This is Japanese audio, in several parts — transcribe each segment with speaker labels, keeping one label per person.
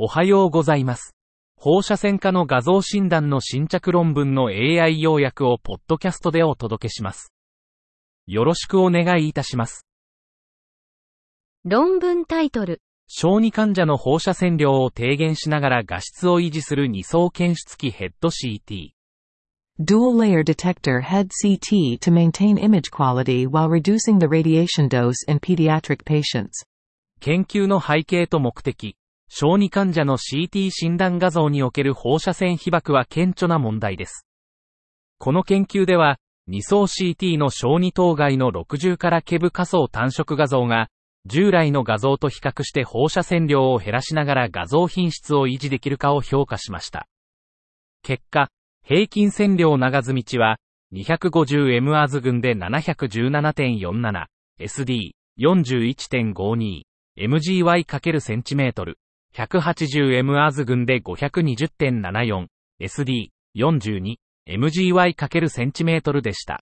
Speaker 1: おはようございます。放射線科の画像診断の新着論文の AI 要約をポッドキャストでお届けします。よろしくお願いいたします。
Speaker 2: 論文タイトル。
Speaker 1: 小児患者の放射線量を低減しながら画質を維持する二層検出器ヘッド CT。
Speaker 3: Dual layer detector head CT to maintain image quality while reducing the radiation dose in pediatric patients.
Speaker 1: 研究の背景と目的。小児患者の CT 診断画像における放射線被曝は顕著な問題です。この研究では、2層 CT の小児当該の60からケブ下層単色画像が、従来の画像と比較して放射線量を減らしながら画像品質を維持できるかを評価しました。結果、平均線量長ず道は、250M アーズ群で717.47、SD41.52、mgy×cm、180M アーズ群で520.74、SD、42、MGY×cm でした。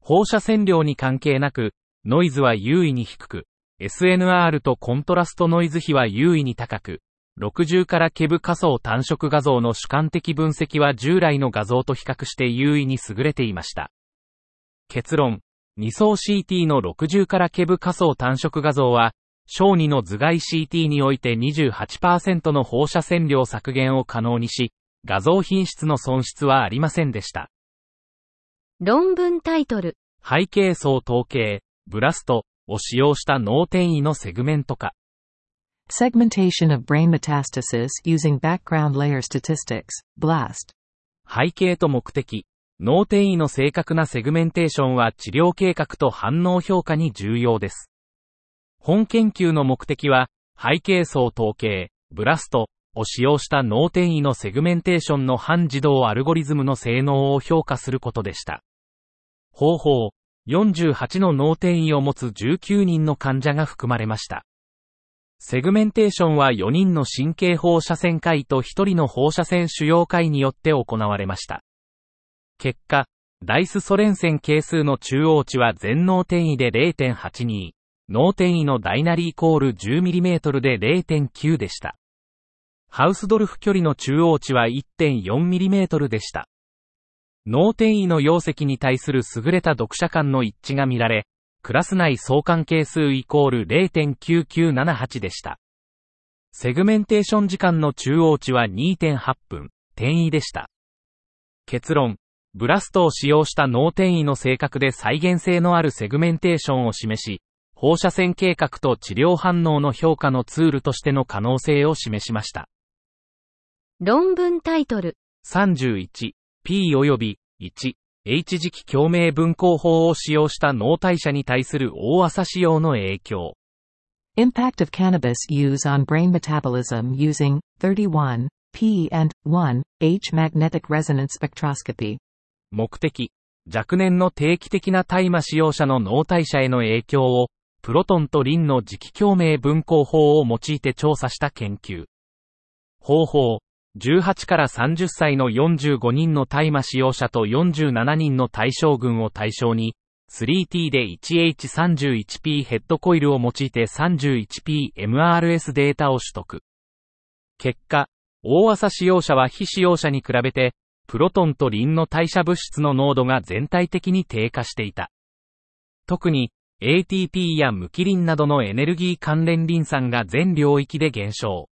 Speaker 1: 放射線量に関係なく、ノイズは優位に低く、SNR とコントラストノイズ比は優位に高く、60からケブ仮想単色画像の主観的分析は従来の画像と比較して優位に優れていました。結論、2層 CT の60からケブ仮想単色画像は、小児の頭蓋 CT において28%の放射線量削減を可能にし、画像品質の損失はありませんでした。
Speaker 2: 論文タイトル。
Speaker 1: 背景層統計、ブラストを使用した脳転移のセグメント化。
Speaker 3: Segmentation of brain metastasis using background layer statistics, BLAST.
Speaker 1: 背景と目的。脳転移の正確なセグメンテーションは治療計画と反応評価に重要です。本研究の目的は、背景層統計、 BLASTを使用した脳転移のセグメンテーションの半自動アルゴリズムの性能を評価することでした。方法、48の脳転移を持つ19人の患者が含まれました。セグメンテーションは4人の神経放射線科医と1人の放射線腫瘍科医によって行われました。結果、ダイスソレン線係数の中央値は全脳転移で0.82、脳転移の大なりイコール 10mm で0.9でした。ハウスドルフ距離の中央値は 1.4mm でした。脳転移の容積に対する優れた読者間の一致が見られ、クラス内相関係数イコール0.9978でした。セグメンテーション時間の中央値は2.8分、転移でした。結論、 BLASTを使用した脳転移の正確で再現性のあるセグメンテーションを示し、放射線計画と治療反応の評価のツールとしての可能性を示しました。
Speaker 2: 論文タイトル。
Speaker 1: 31、P 及び1、H 磁気共鳴分光法を使用した脳代謝に対する大朝使用の影響。
Speaker 3: Impact of cannabis use on brain metabolism using 31 P and 1 H magnetic resonance spectroscopy.
Speaker 1: 目的、若年の定期的な大麻使用者の脳代謝への影響を、プロトンとリンの磁気共鳴分光法を用いて調査した研究。方法、18から30歳の45人の大麻使用者と47人の対象群を対象に、3T で 1H31P ヘッドコイルを用いて 31P MRS データを取得。結果、大朝使用者は非使用者に比べて、プロトンとリンの代謝物質の濃度が全体的に低下していた。特に、ATP やムキリンなどのエネルギー関連リン酸が全領域で減少。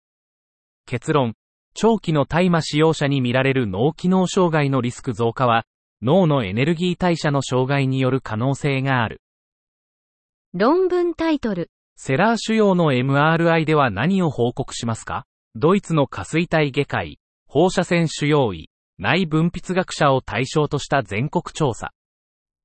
Speaker 1: 結論、長期の大麻使用者に見られる脳機能障害のリスク増加は、脳のエネルギー代謝の障害による可能性がある。
Speaker 2: 論文タイトル。
Speaker 1: セラー腫瘍の MRI では何を報告しますか？ドイツの下垂体外科医、放射線腫瘍医、内分泌学者を対象とした全国調査。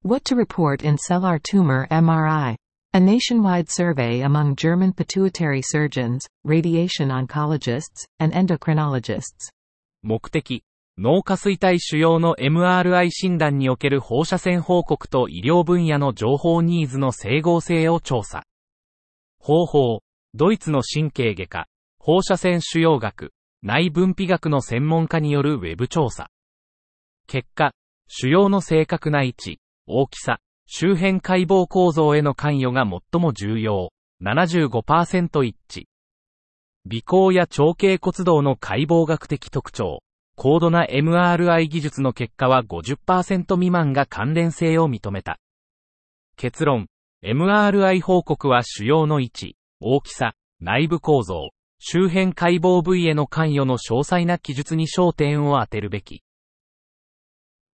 Speaker 3: What to report in cellular tumor MRI. A nationwide survey among German pituitary surgeons, radiation oncologists, and endocrinologists.
Speaker 1: 目的、脳下垂体腫瘍の MRI 診断における放射線報告と医療分野の情報ニーズの整合性を調査。方法、ドイツの神経外科、放射線腫瘍学、内分泌学の専門家によるウェブ調査。結果、腫瘍の正確な位置、大きさ、周辺解剖構造への関与が最も重要。75%一致。微光や長径骨動の解剖学的特徴、高度な MRI 技術の結果は50%未満が関連性を認めた。結論、MRI 報告は主要の位置、大きさ、内部構造、周辺解剖部位への関与の詳細な記述に焦点を当てるべき。